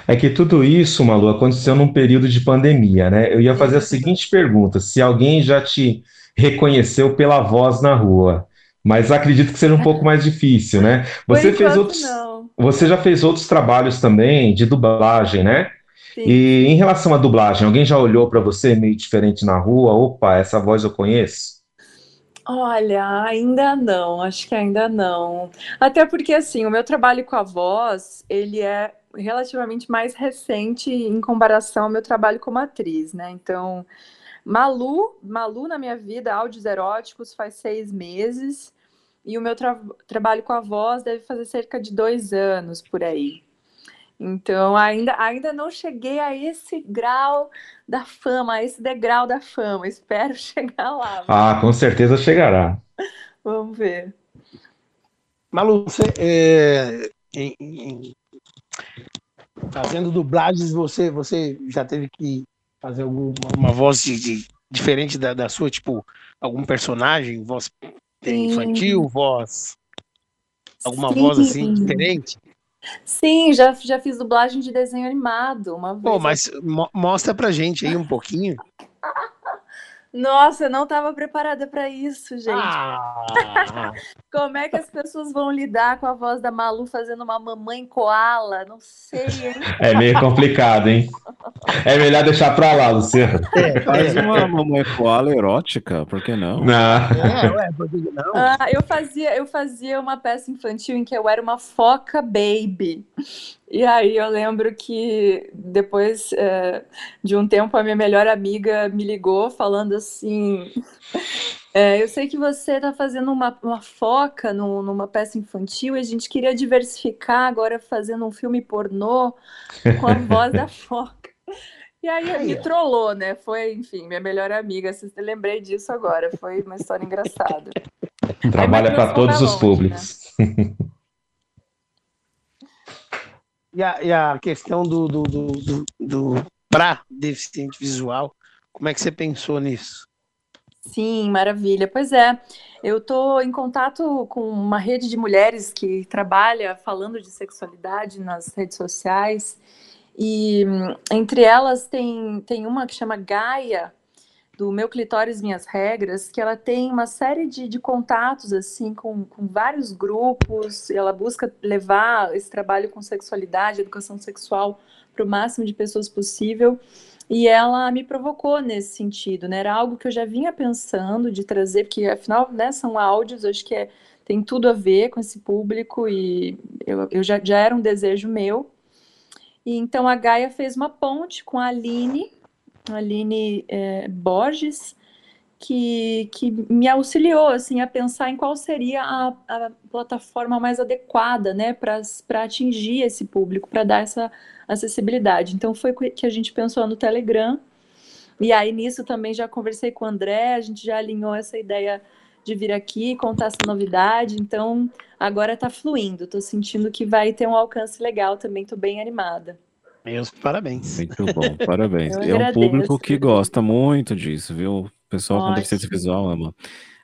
É que tudo isso, Malu, aconteceu num período de pandemia, né? Eu ia fazer a seguinte pergunta: se alguém já te reconheceu pela voz na rua. Mas acredito que seja um pouco mais difícil, né? Você fez outros. Não. Você já fez outros trabalhos também de dublagem, né? Sim. E em relação à dublagem, alguém já olhou para você meio diferente na rua? Opa, essa voz eu conheço? Olha, ainda não, acho que ainda não. Até porque assim, o meu trabalho com a voz, ele é relativamente mais recente em comparação ao meu trabalho como atriz, né? Então, Malu, Malu na minha vida, áudios eróticos faz seis meses. e o meu tra- trabalho com a voz deve fazer cerca de dois anos por aí. Então, ainda, ainda não cheguei a esse grau da fama, a esse degrau da fama. Espero chegar lá. Ah, com certeza chegará. Vamos ver. Malu, você, é, em- em- fazendo dublagens, você, você já teve que fazer alguma uma voz de, de- diferente da, da sua, tipo, algum personagem, voz Sim. infantil, voz. Alguma voz assim Sim. diferente? Sim, já, já fiz dublagem de desenho animado uma vez. Pô, mas mo- mostra pra gente aí um pouquinho. Nossa, eu não estava preparada para isso, gente. Ah, Como é que as pessoas vão lidar com a voz da Malu fazendo uma mamãe koala? Não sei, hein? É meio complicado, hein? É melhor deixar pra lá, Luciano. Faz uma mamãe koala erótica, por que não? Não. é, ué, por que não? Ah, eu fazia, eu fazia uma peça infantil em que eu era uma foca baby. E aí eu lembro que depois eh, de um tempo a minha melhor amiga me ligou falando assim: é, eu sei que você está fazendo uma, uma foca no- numa peça infantil e a gente queria diversificar agora fazendo um filme pornô com a voz da foca. E aí me trollou, né? Foi, enfim, minha melhor amiga. Lembrei disso agora. Foi uma história engraçada. Trabalha para todos os longe, públicos. E a, e a questão do, do, do, do, do para deficiente visual, como é que você pensou nisso? Sim, maravilha. Pois é, eu estou em contato com uma rede de mulheres que trabalha falando de sexualidade nas redes sociais, e hum, entre elas tem, tem uma que chama Gaia, do Meu Clitóris Minhas Regras, que ela tem uma série de, de contatos assim com, com vários grupos, ela busca levar esse trabalho com sexualidade, educação sexual para o máximo de pessoas possível. E ela me provocou nesse sentido, né? Era algo que eu já vinha pensando de trazer, porque afinal, né, são áudios, acho que é, tem tudo a ver com esse público e eu, eu já, já era um desejo meu. E então a Gaia fez uma ponte com a Aline, Aline é, Borges, que, que me auxiliou assim a pensar em qual seria a, a plataforma mais adequada, né, para atingir esse público, para dar essa acessibilidade. Então foi que a gente pensou no Telegram. E aí nisso também já conversei com o André, a gente já alinhou essa ideia de vir aqui contar essa novidade. Então agora está fluindo. Estou sentindo que vai ter um alcance legal também. Estou bem animada. Meus parabéns. Muito bom, parabéns. Eu É um público que gosta muito disso, viu? O pessoal com Ótimo. deficiência visual ama.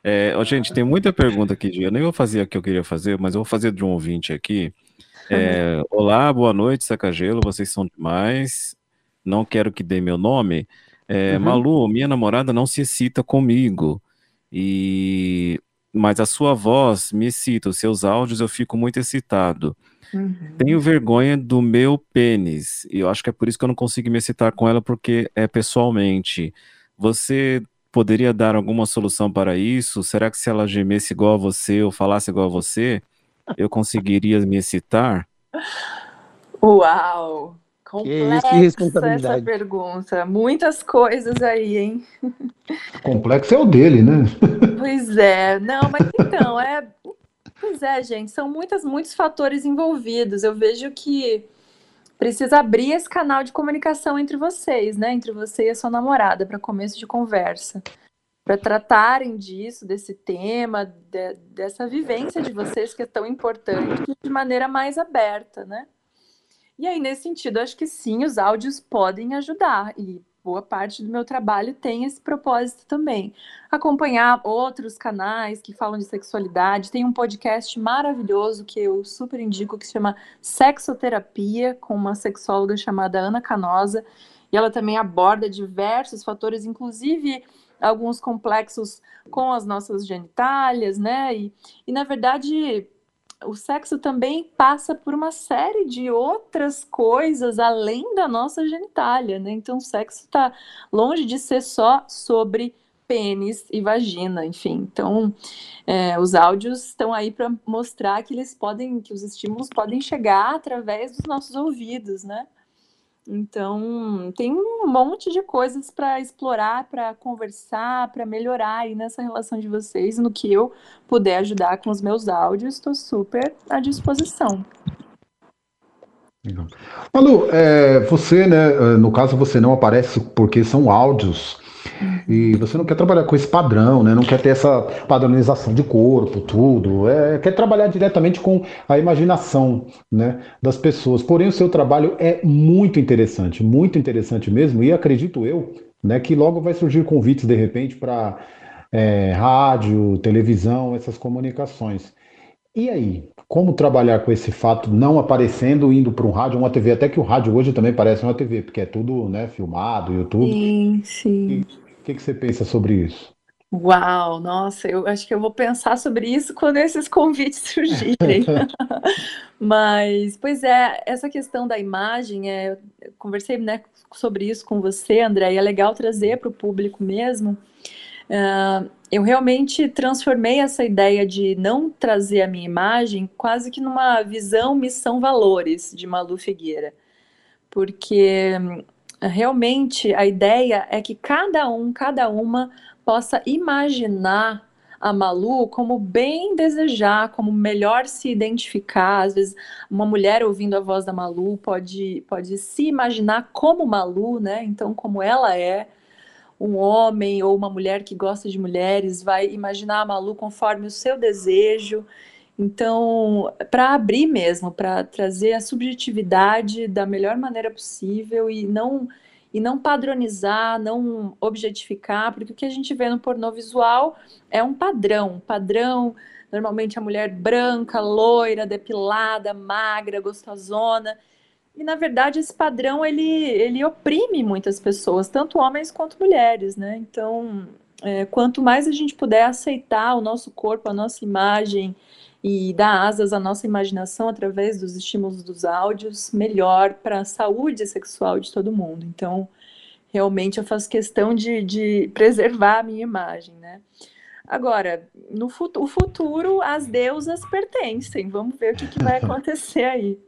É, ó, gente, tem muita pergunta aqui. Eu nem vou fazer a que eu queria fazer, mas eu vou fazer de um ouvinte aqui. É, Olá, boa noite, Sacagelo. Vocês são demais. Não quero que dê meu nome. É, Uhum. Malu, minha namorada não se excita comigo. E mas a sua voz me excita, os seus áudios eu fico muito excitado. Tenho vergonha do meu pênis. E eu acho que é por isso que eu não consigo me excitar com ela, porque é pessoalmente. Você poderia dar alguma solução para isso? Será que se ela gemesse igual a você ou falasse igual a você, eu conseguiria me excitar? Uau! isso, que Complexa responsabilidade. essa pergunta. Muitas coisas aí, hein? Complexo é o dele, né? Pois é, não, mas então, é. Pois é, gente, são muitas, muitos fatores envolvidos. Eu vejo que precisa abrir esse canal de comunicação entre vocês, né? Entre você e a sua namorada, para começo de conversa. Para tratarem disso, desse tema, de- dessa vivência de vocês que é tão importante, de maneira mais aberta, né? E aí, nesse sentido, acho que sim, os áudios podem ajudar. E boa parte do meu trabalho tem esse propósito também. Acompanhar outros canais que falam de sexualidade. Tem um podcast maravilhoso que eu super indico, que se chama Sexoterapia, com uma sexóloga chamada Ana Canosa. E ela também aborda diversos fatores, inclusive alguns complexos com as nossas genitálias, né? E, e na verdade, o sexo também passa por uma série de outras coisas além da nossa genitália, né? Então, o sexo está longe de ser só sobre pênis e vagina, enfim. Então, é, os áudios estão aí para mostrar que eles podem, que os estímulos podem chegar através dos nossos ouvidos, né? Então, tem um monte de coisas para explorar, para conversar, para melhorar aí nessa relação de vocês. No que eu puder ajudar com os meus áudios, estou super à disposição. Malu, é, você, né, é, no caso você não aparece porque são áudios e você não quer trabalhar com esse padrão, né, não quer ter essa padronização de corpo, tudo, é, quer trabalhar diretamente com a imaginação, né, das pessoas. Porém, o seu trabalho é muito interessante, muito interessante mesmo e acredito eu, né, que logo vai surgir convites de repente para é, rádio, televisão, essas comunicações. E aí, como trabalhar com esse fato não aparecendo, indo para um rádio, uma TV, até que o rádio hoje também parece uma TV, porque é tudo né, filmado, YouTube. Sim, sim. O que, que você pensa sobre isso? Uau, nossa, eu acho que eu vou pensar sobre isso quando esses convites surgirem. Mas, pois é, essa questão da imagem, é, eu conversei né, sobre isso com você, André, e é legal trazer para o público mesmo. Uh, eu realmente transformei essa ideia de não trazer a minha imagem quase que numa visão, missão, valores de Malu Figueira. Porque realmente a ideia é que cada um, cada uma possa imaginar a Malu como bem desejar, como melhor se identificar. Às vezes, uma mulher ouvindo a voz da Malu pode, pode se imaginar como Malu, né? Então, como ela é um homem ou uma mulher que gosta de mulheres vai imaginar a Malu conforme o seu desejo. Então, para abrir mesmo, para trazer a subjetividade da melhor maneira possível e não e não padronizar, não objetificar, porque o que a gente vê no pornô visual é um padrão, padrão, normalmente a mulher branca, loira, depilada, magra, gostosona. E na verdade esse padrão ele, ele oprime muitas pessoas, tanto homens quanto mulheres, né? Então, é, quanto mais a gente puder aceitar o nosso corpo, a nossa imagem e dar asas à nossa imaginação através dos estímulos dos áudios, melhor para a saúde sexual de todo mundo. Então, realmente eu faço questão de, de preservar a minha imagem, né? Agora, no futuro, o futuro, as deusas pertencem. Vamos ver o que, que vai acontecer aí.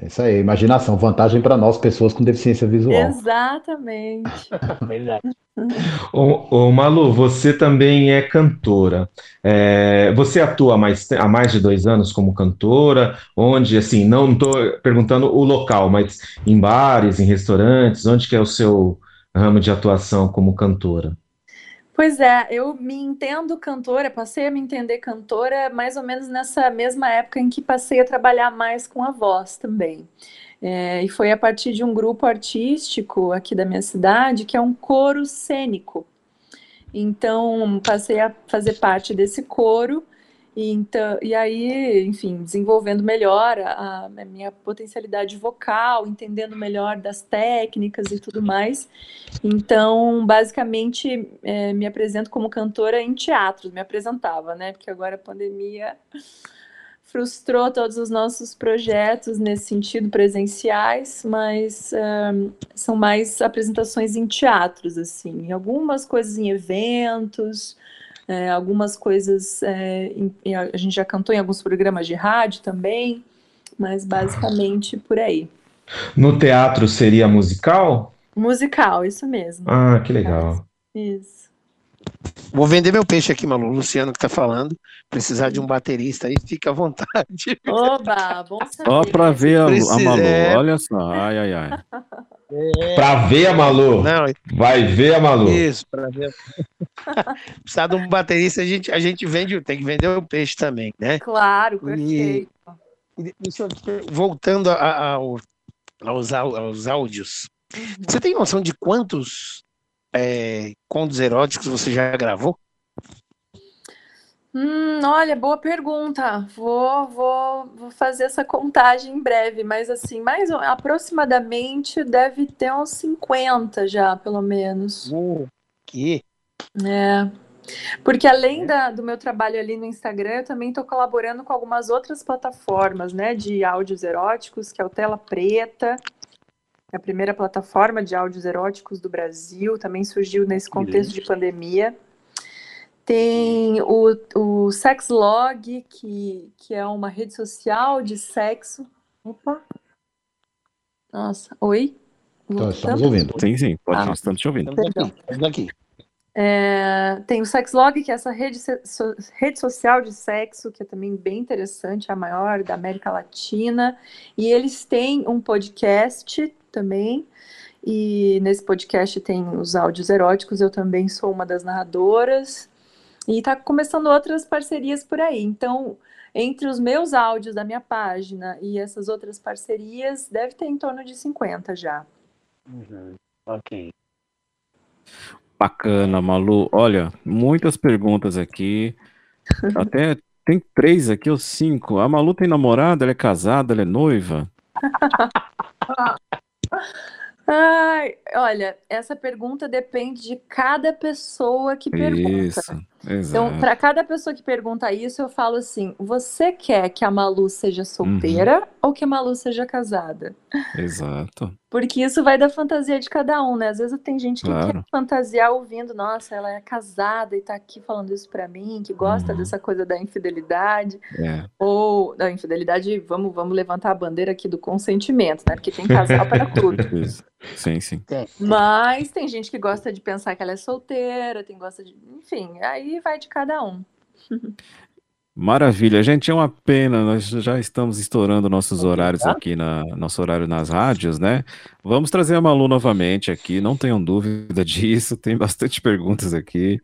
É isso aí, imaginação, vantagem para nós, pessoas com deficiência visual. Exatamente. Verdade. Ô, ô, Malu, você também é cantora. É, você atua há mais, há mais de dois anos como cantora, onde, assim, não estou perguntando o local, mas em bares, em restaurantes, onde que é o seu ramo de atuação como cantora? Pois é, eu me entendo cantora, passei a me entender cantora mais ou menos nessa mesma época em que passei a trabalhar mais com a voz também. É, e foi a partir de um grupo artístico aqui da minha cidade, que é um coro cênico. Então, passei a fazer parte desse coro e, então, e aí, enfim, desenvolvendo melhor a, a, minha potencialidade vocal, entendendo melhor das técnicas e tudo mais. Então, basicamente, é, me apresento como cantora em teatros, me apresentava, né? Porque agora a pandemia frustrou todos os nossos projetos nesse sentido presenciais, mas são mais apresentações em teatros, assim, algumas coisas em eventos é, algumas coisas é, em, a gente já cantou em alguns programas de rádio também, mas basicamente por aí. No teatro seria musical? Musical, isso mesmo. Ah, que legal. Isso. Vou vender meu peixe aqui, Malu. Luciano que tá falando. Precisar de um baterista aí, fica à vontade. Oba, bom saber. Só pra ver a, a Malu, é. olha só. Ai, ai, ai. Pra ver a Malu. Não, Vai ver a Malu. Isso, para ver. Precisar de um baterista, a gente, a gente vende, tem que vender o peixe também, né? Claro, E- perfeito. E voltando a- a- ao- aos, aos áudios, você tem noção de quantos é, contos eróticos você já gravou? Hum, olha, boa pergunta. Vou, vou, vou fazer essa contagem em breve, mas assim, mais aproximadamente deve ter uns 50 já, pelo menos. Que? É. Porque além da- do meu trabalho ali no Instagram, eu também estou colaborando com algumas outras plataformas, né, de áudios eróticos, que é o Tela Preta, é a primeira plataforma de áudios eróticos do Brasil, também surgiu nesse contexto de pandemia. Tem o, o Sexlog, que, que é uma rede social de sexo. Opa! Nossa, oi? Então, estamos ouvindo. Sim, sim, pode, Ah. estamos te ouvindo. Perdão. Estamos aqui. É, tem o Sexlog, que é essa rede, so- rede social de sexo, que é também bem interessante, a maior da América Latina. E eles têm um podcast também. E nesse podcast tem os áudios eróticos. Eu também sou uma das narradoras. E tá começando outras parcerias por aí. Então, entre os meus áudios da minha página e essas outras parcerias, deve ter em torno de 50 já. Ok. Bacana, Malu. Olha, muitas perguntas aqui. Até tem três aqui ou cinco. A Malu tem namorada? Ela é casada? Ela é noiva? Ai, olha, essa pergunta depende de cada pessoa que pergunta. Isso, Então, exato. para cada pessoa que pergunta isso, eu falo assim: você quer que a Malu seja solteira ou que a Malu seja casada? Exato. Porque isso vai da fantasia de cada um, né? Às vezes tem gente que Claro. quer fantasiar ouvindo, nossa, ela é casada e tá aqui falando isso pra mim, que gosta dessa coisa da infidelidade. É. Ou da infidelidade, vamos, vamos levantar a bandeira aqui do consentimento, né? Porque tem casal para tudo. Sim, sim. Mas tem gente que gosta de pensar que ela é solteira, tem gosta de. Enfim, aí vai de cada um. Maravilha, gente, é uma pena, nós já estamos estourando nossos horários aqui na nosso horário nas rádios, né? Vamos trazer a Malu novamente aqui, não tenham dúvida disso, tem bastante perguntas aqui.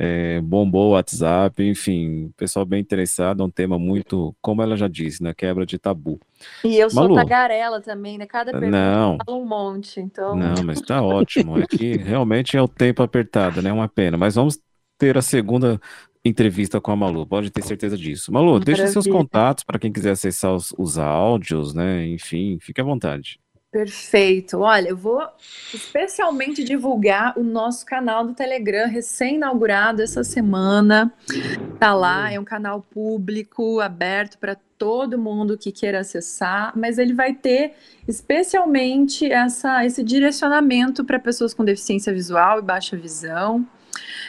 É, bombou o WhatsApp, enfim, pessoal bem interessado, é um tema muito, como ela já disse, né? Quebra de tabu. E eu sou Malu. tagarela também, né? Cada pergunta Não. eu falo um monte, então. Não, mas tá ótimo. É que realmente é o tempo apertado, né? Uma pena. Mas vamos ter a segunda entrevista com a Malu, pode ter certeza disso. Malu, deixa seus Maravilha. contatos para quem quiser acessar os, os áudios, né? Enfim, fique à vontade. Perfeito. Olha, eu vou especialmente divulgar o nosso canal do Telegram, recém-inaugurado essa semana. Tá lá, é um canal público, aberto para todo mundo que queira acessar, mas ele vai ter especialmente essa, esse direcionamento para pessoas com deficiência visual e baixa visão.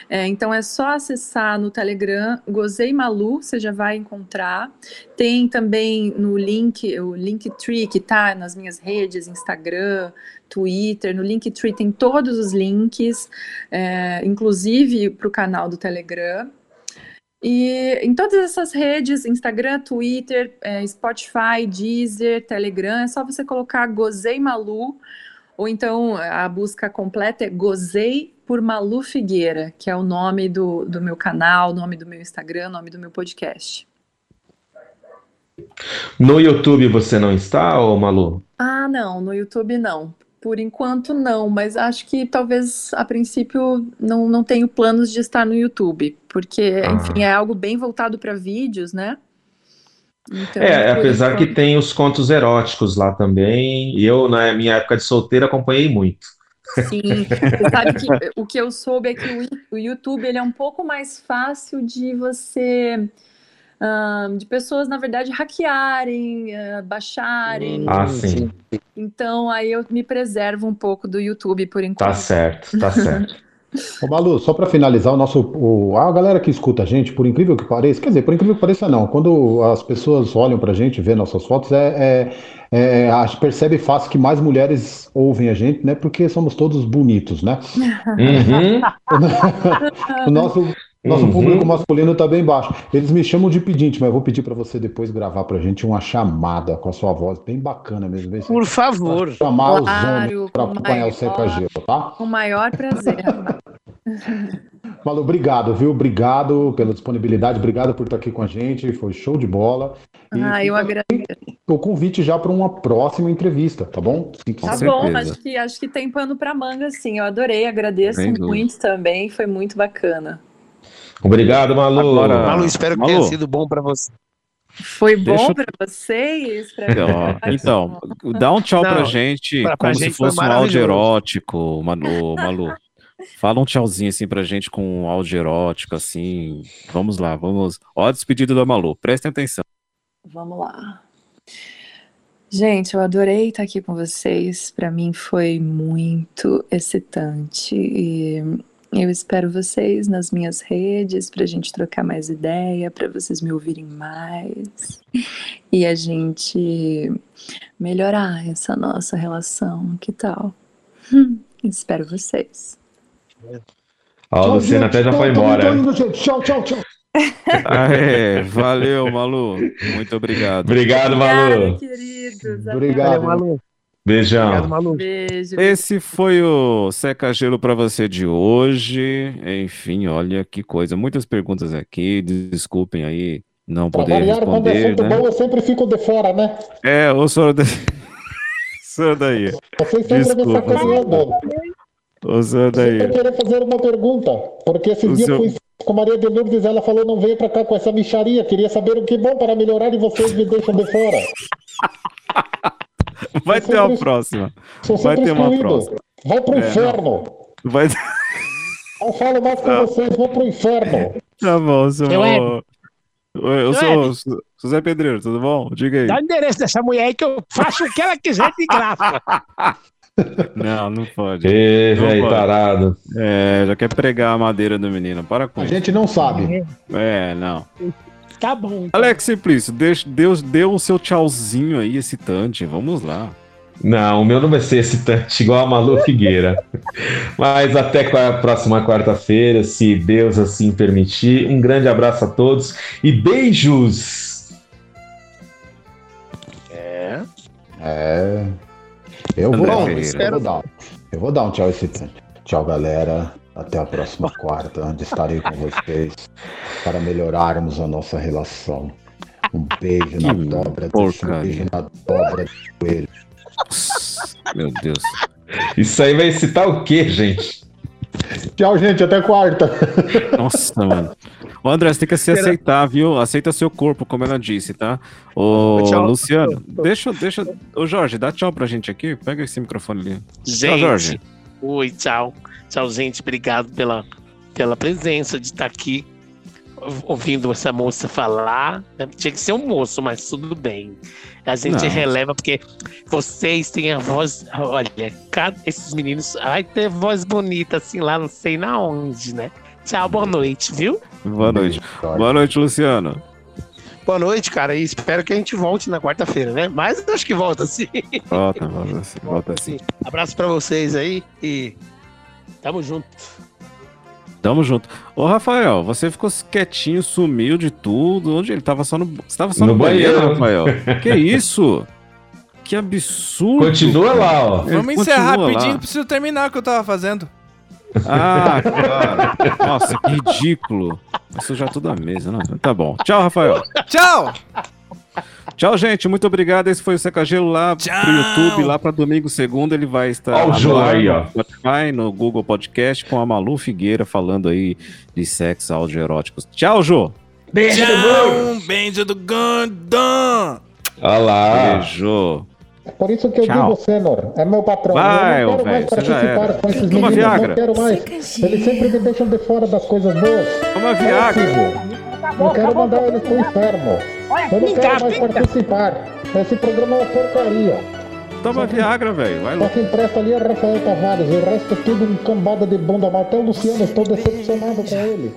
É, então é só acessar no Telegram Gozei Malu, você já vai encontrar. Tem também no link, o Linktree, que tá nas minhas redes, Instagram, Twitter. No Linktree tem todos os links, é, inclusive para o canal do Telegram. E em todas essas redes, Instagram, Twitter, é, Spotify, Deezer, Telegram, é só você colocar Gozei Malu, ou então a busca completa é Gozei por Malu Figueira, que é o nome do, do meu canal, nome do meu Instagram, nome do meu podcast. No YouTube você não está, ô Malu? Ah, não, no YouTube não. Por enquanto não, mas acho que talvez a princípio não, não tenho planos de estar no YouTube, porque, Ah. enfim, é algo bem voltado para vídeos, né? Então, É, apesar que tem os contos eróticos lá também. E eu, na minha época de solteiro, acompanhei muito. Sim, você sabe que o que eu soube é que o, YouTube ele é um pouco mais fácil de você, ahn, de pessoas, na verdade, hackearem, ah, baixarem. Ah, sim. Então, aí eu me preservo um pouco do YouTube por enquanto. Tá certo, tá certo. Ô Malu, só para finalizar, o nosso, o- a galera que escuta a gente, por incrível que pareça, quer dizer, por incrível que pareça, não, quando as pessoas olham pra gente, vê nossas fotos, é, é, é, a gente percebe fácil que mais mulheres ouvem a gente, né? Porque somos todos bonitos, né? Uhum. O nosso, nosso Uhum. público masculino tá bem baixo. Eles me chamam de pedinte, mas eu vou pedir para você depois gravar pra gente uma chamada com a sua voz, bem bacana mesmo. Por favor. chamar os Claro, homens para com acompanhar o Seca Gelo, tá? Com o maior prazer. Malu, obrigado, viu? Obrigado pela disponibilidade, obrigado por estar aqui com a gente, foi show de bola. E Ah, eu agradeço. o convite já para uma próxima entrevista, tá bom? Se Tá quiser. bom, acho que, acho que tem pano pra manga, sim. Eu adorei, agradeço dúvida. muito também, foi muito bacana. Obrigado, Malu. Agora- Malu, espero que Malu. tenha sido bom pra você. Foi bom Deixa pra vocês? Pra Ó, Então, dá um tchau pra Não, gente, pra- pra como se gente fosse um áudio erótico, Manu, Malu. Fala um tchauzinho assim pra gente com um áudio erótico, assim. Vamos lá, vamos. Ó, a despedida da Malu, prestem atenção. Vamos lá. Gente, eu adorei estar aqui com vocês. Para mim foi muito excitante e eu espero vocês nas minhas redes para a gente trocar mais ideia, para vocês me ouvirem mais e a gente melhorar essa nossa relação. Que tal? Hum, espero vocês. Ó, o Luciano até já foi embora. Tchau, tchau, tchau. Aê, valeu, Malu. Muito obrigado. Obrigado, Malu. queridos. Obrigado. Malu. Beijão. Obrigado, Malu. Beijo. Esse foi o Seca Gelo pra você de hoje. Enfim, olha que coisa. Muitas perguntas aqui. Desculpem aí não Pra poder variar, quando é responder, assunto né? bom, eu sempre fico de fora, né? É, o senhor daí. O senhor daí. Vocês sempre me sacaneando. O senhor daí. Eu queria fazer uma pergunta, porque esse O dia seu- eu fui com a Maria de Lourdes, ela falou não veio pra cá com essa micharia, queria saber o que bom para melhorar e vocês me deixam de fora. Vai ter uma próxima. Sou Vai ter uma próxima. Vai pro É, inferno. Vai. Não falo mais com vocês, vou pro inferno. Tá bom, seu. Eu Seu sou José Pedreiro, tudo bom? Diga aí. Dá o endereço dessa mulher aí que eu faço o que ela quiser de graça. Não, não pode. Não velho pode. tarado. É, já quer pregar a madeira do menino. Para com A isso. gente não sabe. É, não. Tá bom. Alex Simplício, deixa, Deus deu o seu tchauzinho aí excitante. Vamos lá. Não, o meu não vai ser excitante igual a Malu Figueira. Mas até a próxima quarta-feira, se Deus assim permitir. Um grande abraço a todos e beijos! É. É. Eu vou, André eu vou dar. Eu vou dar um tchau excitante. Tchau, galera. Até a próxima quarta, onde estarei com vocês para melhorarmos a nossa relação. Um beijo na Que dobra, desse, um beijo na dobra do joelho. Meu Deus. Isso aí vai excitar o quê, gente? Tchau, gente. Até quarta. Nossa, mano. Ô, André, você tem que se aceitar, viu? Aceita seu corpo, como ela disse, tá? Ô, Tchau. Luciano, deixa, deixa. Ô, Jorge, dá tchau pra gente aqui. Pega esse microfone ali. Tchau, Gente, Jorge. Oi, tchau. Tchau, gente. Obrigado pela, pela presença de estar aqui ouvindo essa moça falar. né? Tinha que ser um moço, mas tudo bem. A gente Não. releva porque vocês têm a voz. Olha, cada, esses meninos. Ai, ter voz bonita assim lá, não sei na onde, né? Tchau, boa noite, viu? Boa noite. Boa noite, Luciano. Boa noite, cara. E espero que a gente volte na quarta-feira, né? Mas eu acho que volta sim. Volta, volta assim. Volta assim. Abraço pra vocês aí e tamo junto. Tamo junto. Ô, Rafael, você ficou quietinho, sumiu de tudo. Onde ele tava só no. Você tava só no, No banheiro, banheiro. Rafael? que isso? Que absurdo. Continua lá, ó. Ele Vamos encerrar rapidinho, lá. preciso terminar o que eu tava fazendo. Ah, claro. Nossa, que ridículo. Vai sujar tudo a mesa, não? Tá bom. Tchau, Rafael. Tchau! Tchau, gente. Muito obrigado. Esse foi o Seca Gelo lá pro YouTube, lá pra domingo, segunda. Ele vai estar Ó o no Jô ar, aí, no ó. Spotify, no Google Podcast, com a Malu Figueira falando aí de sexo áudio eróticos. Tchau, Jô. Tchau! Um beijo do Gandam! Olha lá. Beijo. É por isso que eu Tchau. digo, Senor, é meu patrão. Vai, eu ô, não quero mais velho, você já participar com esses Toma meninos, Viagra. não quero mais. Eles sempre me deixam de fora das coisas boas. Toma Viagra. Eu quero mandar eles pro inferno. Eu não quero mais participar. Esse programa é uma porcaria. Toma Viagra, velho. Vai Só lá. quem presta ali é Rafael Tavares. O resto é tudo um cambada de bunda mal. Até o Luciano, estou decepcionado com ele.